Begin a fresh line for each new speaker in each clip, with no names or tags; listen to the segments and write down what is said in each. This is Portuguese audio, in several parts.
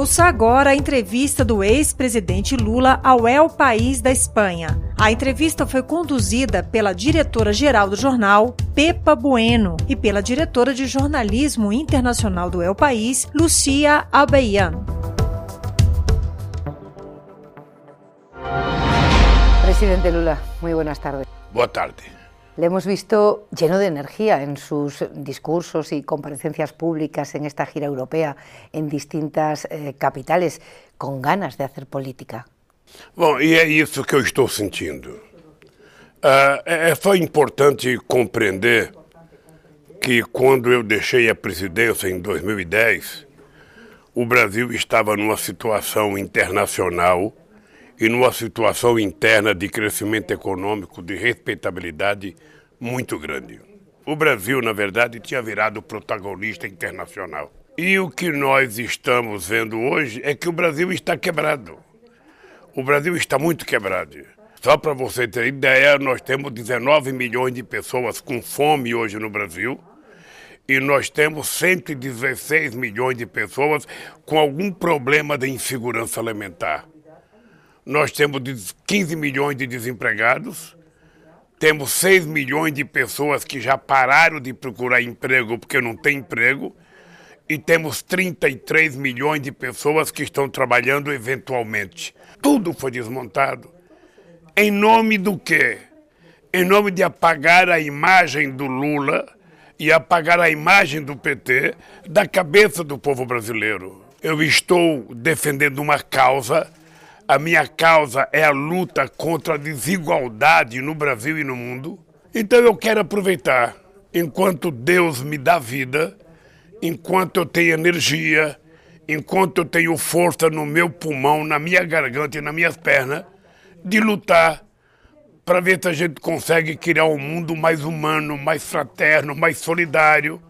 Ouça agora a entrevista do ex-presidente Lula ao El País da Espanha. A entrevista foi conduzida pela diretora-geral do jornal, Pepa Bueno, e pela diretora de jornalismo internacional do El País, Lucia Albeyan.
Presidente Lula, muy buenas tardes.
Boa tarde.
Le hemos visto lleno de energía en sus discursos y comparecencias públicas en esta gira europea en distintas eh, capitales, con ganas de hacer política.
Bom, e é isso que eu estou sentindo. Uh, é, foi importante compreender que quando eu deixei a presidência em 2010, o Brasil estava numa situação internacional e numa situação interna de crescimento econômico, de respeitabilidade muito grande. O Brasil, na verdade, tinha virado protagonista internacional. E o que nós estamos vendo hoje é que o Brasil está quebrado. O Brasil está muito quebrado. Só para você ter ideia, nós temos 19 milhões de pessoas com fome hoje no Brasil e nós temos 116 milhões de pessoas com algum problema de insegurança alimentar. Nós temos 15 milhões de desempregados, temos 6 milhões de pessoas que já pararam de procurar emprego porque não tem emprego, e temos 33 milhões de pessoas que estão trabalhando eventualmente. Tudo foi desmontado. Em nome do quê? Em nome de apagar a imagem do Lula e apagar a imagem do PT da cabeça do povo brasileiro. Eu estou defendendo uma causa a minha causa é a luta contra a desigualdade no Brasil e no mundo. Então eu quero aproveitar, enquanto Deus me dá vida, enquanto eu tenho energia, enquanto eu tenho força no meu pulmão, na minha garganta e nas minhas pernas, de lutar para ver se a gente consegue criar um mundo mais humano, mais fraterno, mais solidário,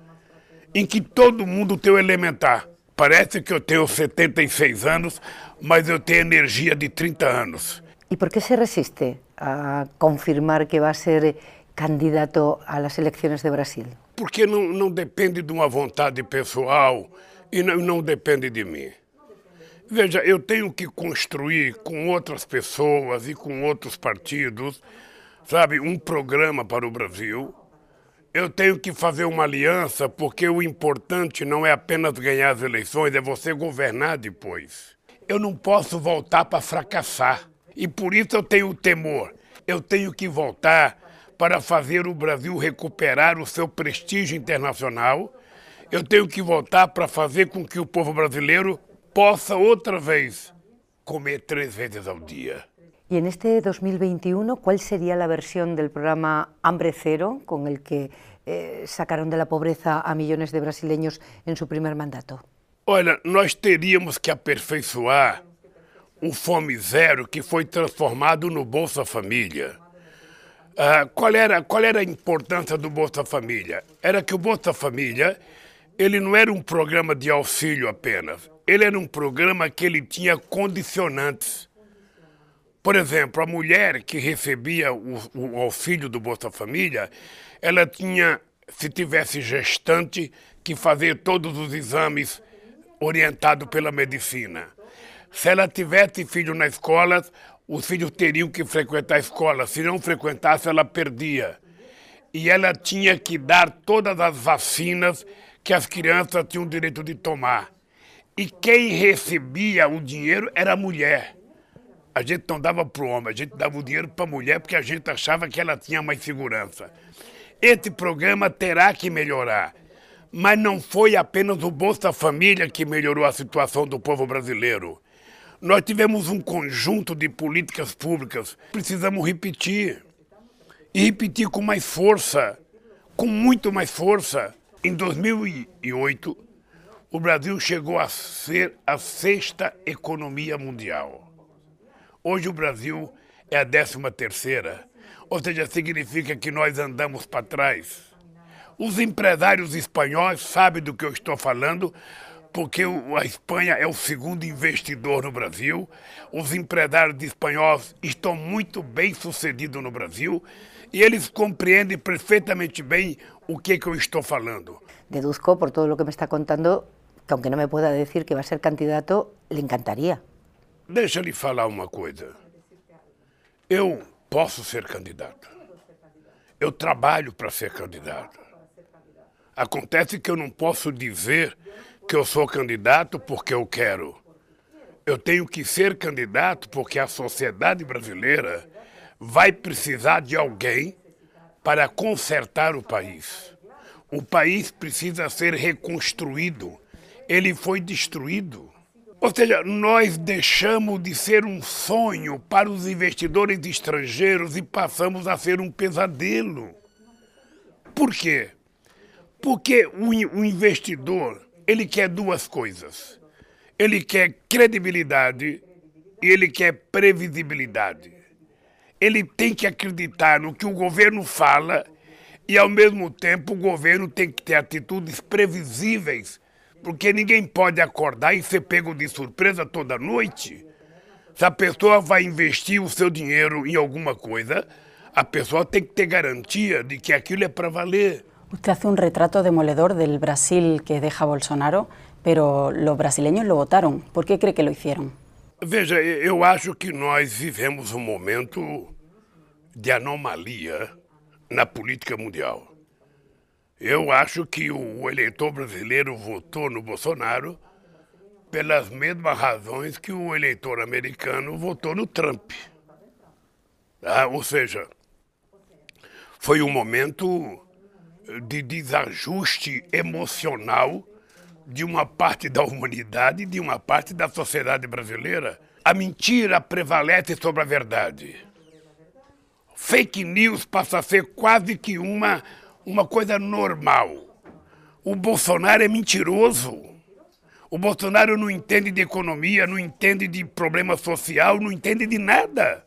em que todo mundo tem o elementar. Parece que eu tenho 76 anos, mas eu tenho energia de 30 anos.
E por que se resiste a confirmar que vai ser candidato às eleições de Brasil?
Porque não, não depende de uma vontade pessoal e não, não depende de mim. Veja, eu tenho que construir com outras pessoas e com outros partidos, sabe, um programa para o Brasil eu tenho que fazer uma aliança porque o importante não é apenas ganhar as eleições, é você governar depois. Eu não posso voltar para fracassar. E por isso eu tenho temor. Eu tenho que voltar para fazer o Brasil recuperar o seu prestígio internacional. Eu tenho que voltar para fazer com que o povo brasileiro possa outra vez comer três vezes ao dia.
Y en este 2021, ¿cuál sería la versión del programa Hambre Cero con el que eh, sacaron de la pobreza a millones de brasileños en su primer mandato?
Olha, nós teríamos que aperfeiçoar o Fome Zero que foi transformado no Bolsa Família. Ah, qual, era, qual era a importância do Bolsa Família? Era que o Bolsa Família ele não era um programa de auxílio apenas, ele era um programa que ele tinha condicionantes. Por exemplo, a mulher que recebia o, o auxílio do Bolsa Família, ela tinha, se tivesse gestante, que fazer todos os exames orientado pela medicina. Se ela tivesse filho na escola, os filhos teriam que frequentar a escola. Se não frequentasse, ela perdia. E ela tinha que dar todas as vacinas que as crianças tinham direito de tomar. E quem recebia o dinheiro era a mulher. A gente não dava para o homem, a gente dava o dinheiro para a mulher porque a gente achava que ela tinha mais segurança. Esse programa terá que melhorar. Mas não foi apenas o Bolsa Família que melhorou a situação do povo brasileiro. Nós tivemos um conjunto de políticas públicas. Precisamos repetir. E repetir com mais força, com muito mais força. Em 2008, o Brasil chegou a ser a sexta economia mundial. Hoje o Brasil é a décima terceira, ou seja, significa que nós andamos para trás. Os empresários espanhóis sabem do que eu estou falando, porque a Espanha é o segundo investidor no Brasil. Os empresários espanhóis estão muito bem sucedidos no Brasil e eles compreendem perfeitamente bem o que, que eu estou falando.
Deduzco, por todo o que me está contando, que aunque no me pueda decir que va a ser candidato, le encantaría.
Deixa lhe falar uma coisa. Eu posso ser candidato. Eu trabalho para ser candidato. Acontece que eu não posso dizer que eu sou candidato porque eu quero. Eu tenho que ser candidato porque a sociedade brasileira vai precisar de alguém para consertar o país. O país precisa ser reconstruído. Ele foi destruído. Ou seja, nós deixamos de ser um sonho para os investidores estrangeiros e passamos a ser um pesadelo. Por quê? Porque o investidor, ele quer duas coisas. Ele quer credibilidade e ele quer previsibilidade. Ele tem que acreditar no que o governo fala e, ao mesmo tempo, o governo tem que ter atitudes previsíveis, porque ninguém pode acordar e ser pego de surpresa toda noite. Se a pessoa vai investir o seu dinheiro em alguma coisa, a pessoa tem que ter garantia de que aquilo é para valer.
Usted hace un retrato demoledor del Brasil que deja Bolsonaro, pero los brasileños lo votaron. ¿Por qué cree que lo hicieron?
Veja, eu acho que nós vivemos um momento de anomalia na política mundial. Eu acho que o eleitor brasileiro votou no Bolsonaro pelas mesmas razões que o eleitor americano votou no Trump. Ah, ou seja, foi um momento de desajuste emocional de uma parte da humanidade e de uma parte da sociedade brasileira. A mentira prevalece sobre a verdade fake news passa a ser quase que uma, uma coisa normal. O Bolsonaro é mentiroso. O Bolsonaro não entende de economia, não entende de problema social, não entende de nada.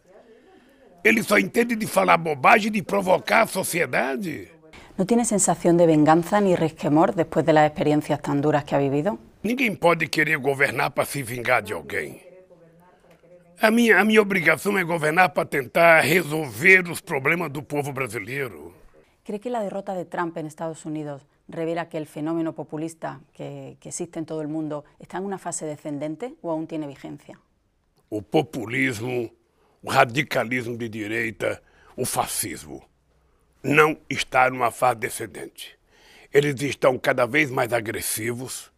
Ele só entende de falar bobagem, de provocar a sociedade.
¿No tiene sensación de venganza ni resquemor después de las experiencias tan duras que ha vivido?
Ninguém pode querer governar para se vingar de alguém. A minha, a minha obrigação é governar para tentar resolver os problemas do povo brasileiro.
¿Cree que la derrota de Trump en Estados Unidos revela que el fenómeno populista que, que existe en todo el mundo está en una fase descendente o aún tiene vigencia?
O populismo, o radicalismo de direita, o fascismo não está numa fase descendente. Eles estão cada vez mais agressivos,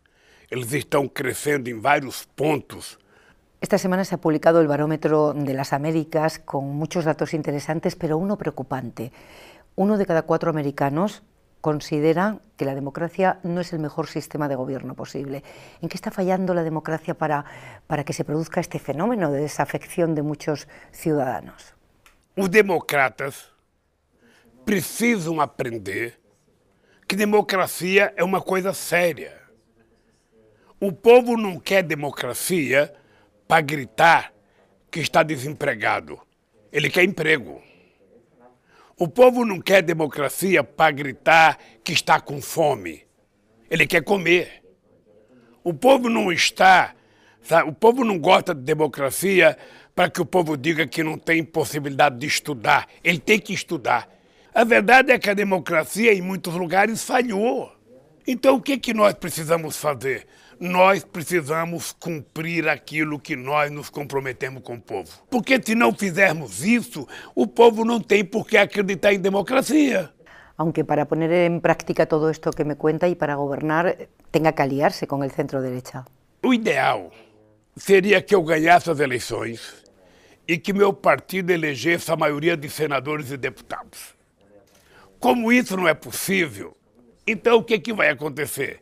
eles estão crescendo em vários pontos
Esta semana se ha publicado el Barómetro de las Américas con muchos datos interesantes, pero uno preocupante. Uno de cada cuatro americanos considera que la democracia no es el mejor sistema de gobierno posible. ¿En qué está fallando la democracia para, para que se produzca este fenómeno de desafección de muchos ciudadanos?
Os democratas precisam aprender que democracia é uma coisa séria. O povo não quer democracia para gritar que está desempregado. Ele quer emprego. O povo não quer democracia para gritar que está com fome. Ele quer comer. O povo não está, sabe? o povo não gosta de democracia para que o povo diga que não tem possibilidade de estudar. Ele tem que estudar. A verdade é que a democracia em muitos lugares falhou. Então o que, que nós precisamos fazer? nós precisamos cumprir aquilo que nós nos comprometemos com o povo. Porque se não fizermos isso, o povo não tem por que acreditar em democracia.
Aunque para poner en práctica todo esto que me cuenta y para gobernar tenga que aliarse con el centro derecha.
O ideal seria que eu ganhasse as eleições e que meu partido elegesse a maioria de senadores e deputados. Como isso não é possível, então o que, que vai acontecer?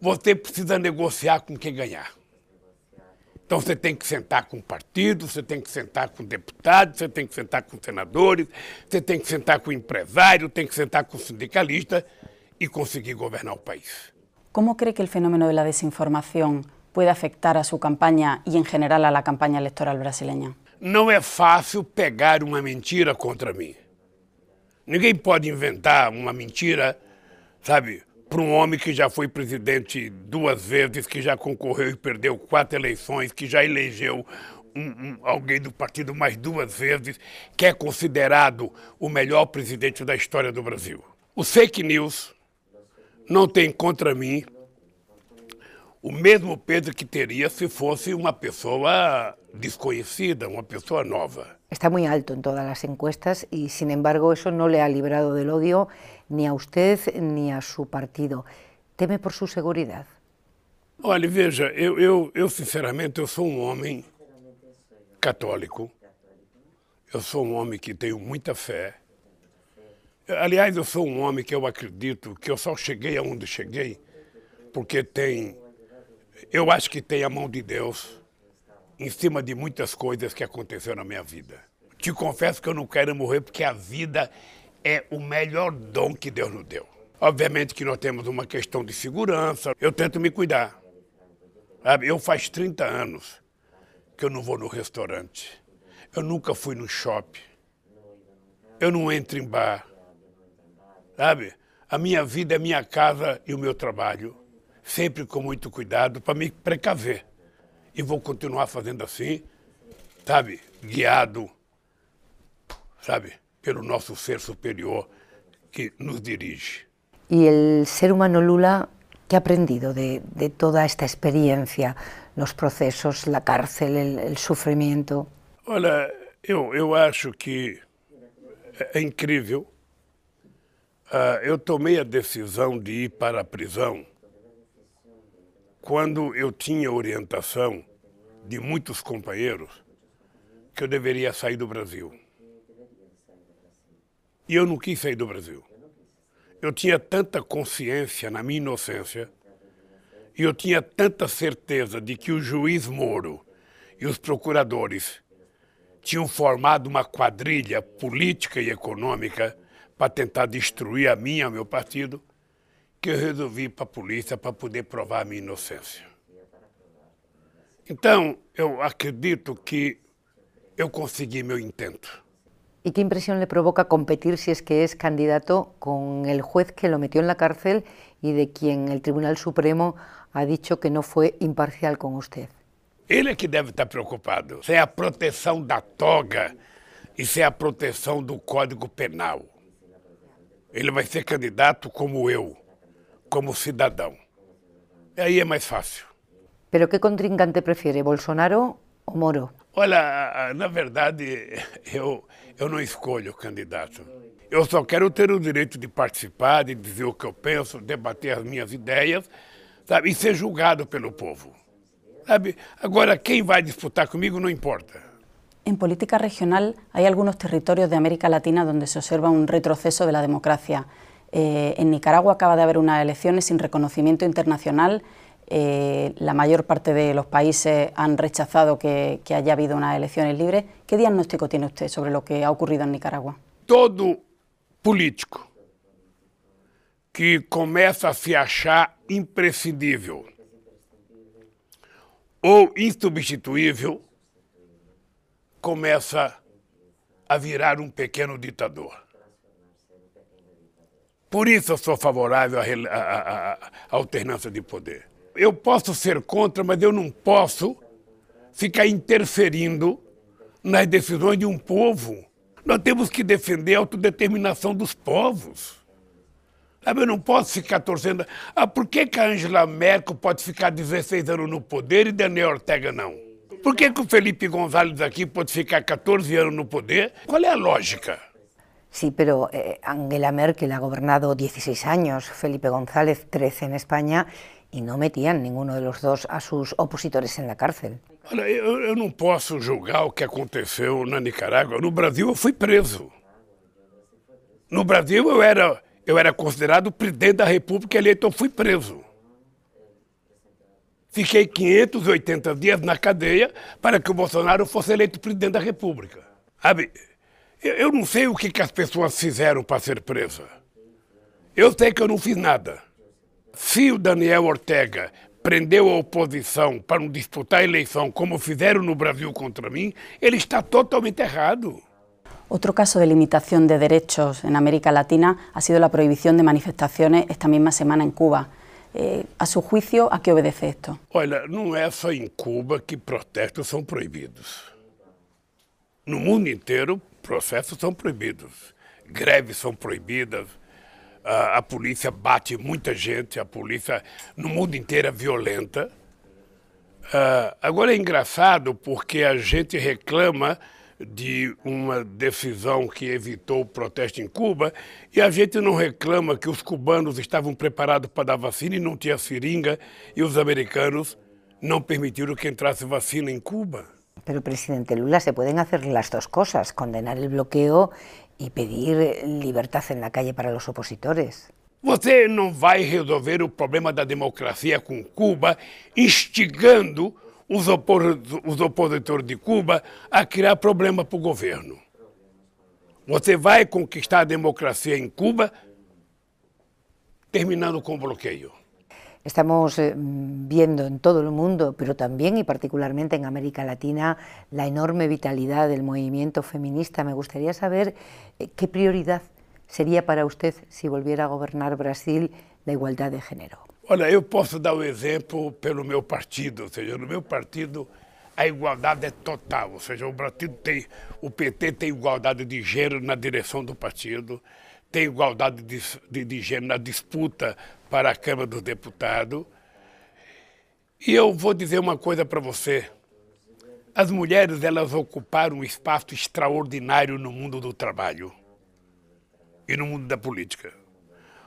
você precisa negociar com quem ganhar. Então você tem que sentar com partido, você tem que sentar com deputados, você tem que sentar com senadores, você tem que sentar com empresário, tem que sentar com sindicalista e conseguir governar o país.
Como cree que o fenómeno da desinformação pode afetar a sua campanha e, em geral, a campanha eleitoral brasileira?
Não é fácil pegar uma mentira contra mim. Ninguém pode inventar uma mentira, sabe, para um homem que já foi presidente duas vezes, que já concorreu e perdeu quatro eleições, que já elegeu um, um, alguém do partido mais duas vezes, que é considerado o melhor presidente da história do Brasil. Os fake news não têm contra mim o mesmo peso que teria se fosse uma pessoa desconhecida, uma pessoa nova.
Está muy alto en todas las encuestas y, sin embargo, eso no le ha librado del odio ni a usted ni a su partido. ¿Teme por su seguridad?
Olha, veja, eu, eu, eu sinceramente eu sou um homem católico. Eu sou um homem que tenho muita fé. Aliás, eu sou um homem que eu acredito que eu só cheguei aonde cheguei porque tem, eu acho que tem a mão de Deus em cima de muitas coisas que aconteceram na minha vida. Te confesso que eu não quero morrer porque a vida é o melhor dom que Deus nos deu. Obviamente que nós temos uma questão de segurança, eu tento me cuidar. Eu faz 30 anos que eu não vou no restaurante, eu nunca fui no shopping, eu não entro em bar, sabe? A minha vida é minha casa e o meu trabalho, sempre com muito cuidado para me precaver. E vou continuar fazendo assim, sabe? Guiado, sabe? Pelo nosso ser superior que nos dirige.
Y el ser humano Lula, ¿qué ha aprendido de, de toda esta experiencia, los procesos, la cárcel, el, el sufrimiento?
Olha, eu, eu acho que é, é incrível. Uh, eu tomei a decisão de ir para a prisão quando eu tinha orientação de muitos companheiros que eu deveria sair do Brasil. E eu não quis sair do Brasil. Eu tinha tanta consciência na minha inocência e eu tinha tanta certeza de que o juiz Moro e os procuradores tinham formado uma quadrilha política e econômica para tentar destruir a minha o meu partido, que eu resolvi ir para a polícia para poder provar a minha inocência. Então, eu acredito que eu consegui meu intento.
¿Y qué impresión le provoca competir si es que es candidato con el juez que lo metió en la cárcel y de quien el Tribunal Supremo ha dicho que no fue imparcial con usted?
Ele é que deve estar preocupado. Isso é a proteção da toga, isso é a proteção do Código Penal. Ele vai ser candidato como eu, como cidadão. E aí é mais fácil.
¿Pero qué contrincante prefiere, Bolsonaro o Moro?
Olha, na verdade, eu, eu não escolho o candidato. Eu só quero ter o direito de participar, de dizer o que eu penso, debater as minhas ideias, sabe, e ser julgado pelo povo. Sabe? Agora, quem vai disputar comigo não importa.
En política regional hay algunos territorios de América Latina donde se observa un retroceso de la democracia. Eh, en Nicaragua acaba de haber unas elecciones sin reconocimiento internacional. Eh, la mayor parte de los países han rechazado que, que, haya habido unas elecciones libres. ¿Qué diagnóstico tiene usted sobre lo que ha ocurrido en Nicaragua?
Todo político que começa a se achar imprescindível ou insubstituível começa a virar um pequeno ditador. Por isso eu sou favorável à, à, à, alternância de poder. Eu posso ser contra, mas eu não posso ficar interferindo nas decisões de um povo. Nós temos que defender a autodeterminação dos povos. Eu não posso ficar torcendo. Ah, por que, que a Angela Merkel pode ficar 16 anos no poder e Daniel Ortega não? Por que, que o Felipe González aqui pode ficar 14 anos no poder? Qual é a lógica?
Sí, pero eh, Angela Merkel ha gobernado 16 años, Felipe González 13 en España metían ninguno de los dos a sus opositores en la cárcel.
Olha, eu, eu não posso julgar o que aconteceu na Nicarágua. No Brasil eu fui preso. No Brasil eu era, eu era considerado presidente da República eleito, eu fui preso. Fiquei 580 dias na cadeia para que o Bolsonaro fosse eleito presidente da República. Sabe, eu não sei o que, que as pessoas fizeram para ser presa. Eu sei que eu não fiz nada. Se o Daniel Ortega prendeu a oposição para não disputar a eleição como fizeram no Brasil contra mim, ele está totalmente errado.
Otro caso de limitación de derechos en América Latina ha sido la prohibición de manifestaciones esta misma semana en Cuba. Eh, a su juicio, ¿a qué obedece esto?
Olha, não é só em Cuba que protestos são proibidos. No mundo inteiro, processos são proibidos. Greves são proibidas. A, a polícia bate muita gente, a polícia no mundo inteiro é violenta. Uh, agora é engraçado porque a gente reclama de uma decisão que evitou o protesto em Cuba e a gente não reclama que os cubanos estavam preparados para dar vacina e não tinha seringa e os americanos não permitiram que entrasse vacina em Cuba.
Pero, presidente Lula, se pueden hacer las dos cosas, condenar el bloqueo y pedir libertad en la calle para los opositores.
Você não vai resolver o problema da democracia com Cuba instigando os, os opositores de Cuba a criar problema para o governo. Você vai conquistar a democracia em Cuba terminando com o bloqueio.
Estamos eh, viendo en todo el mundo, pero también y particularmente en América Latina, la enorme vitalidad del movimiento feminista. Me gustaría saber eh, qué prioridad sería para usted, si volviera a gobernar Brasil, la igualdad de género.
Olha, eu posso dar um exemplo pelo meu partido, ou seja, no meu partido a igualdade é total, ou seja, o partido tem, o PT tem igualdade de gênero na direção do partido, tem igualdade de, de, de gênero na disputa para a Câmara dos Deputados. E eu vou dizer uma coisa para você. As mulheres elas ocuparam um espaço extraordinário no mundo do trabalho e no mundo da política.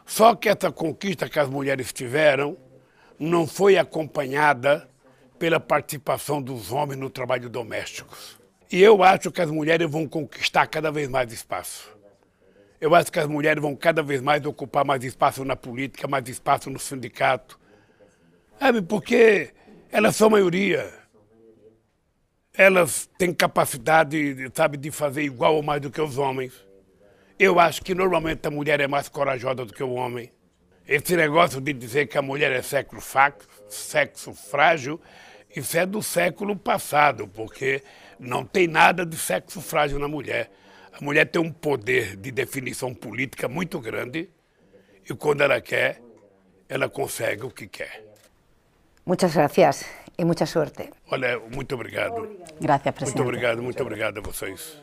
Só que essa conquista que as mulheres tiveram não foi acompanhada pela participação dos homens no trabalho doméstico. E eu acho que as mulheres vão conquistar cada vez mais espaço. Eu acho que as mulheres vão cada vez mais ocupar mais espaço na política, mais espaço no sindicato. Sabe, porque elas são maioria. Elas têm capacidade, sabe, de fazer igual ou mais do que os homens. Eu acho que normalmente a mulher é mais corajosa do que o homem. Esse negócio de dizer que a mulher é sexo, sexo frágil, isso é do século passado, porque não tem nada de sexo frágil na mulher. A mulher tem um poder de definição política muito grande e quando ela quer, ela consegue o que quer.
Muchas gracias e muita sorte.
Olha, muito obrigado.
Gracias, presidente.
Muito obrigado, muito obrigado a vocês.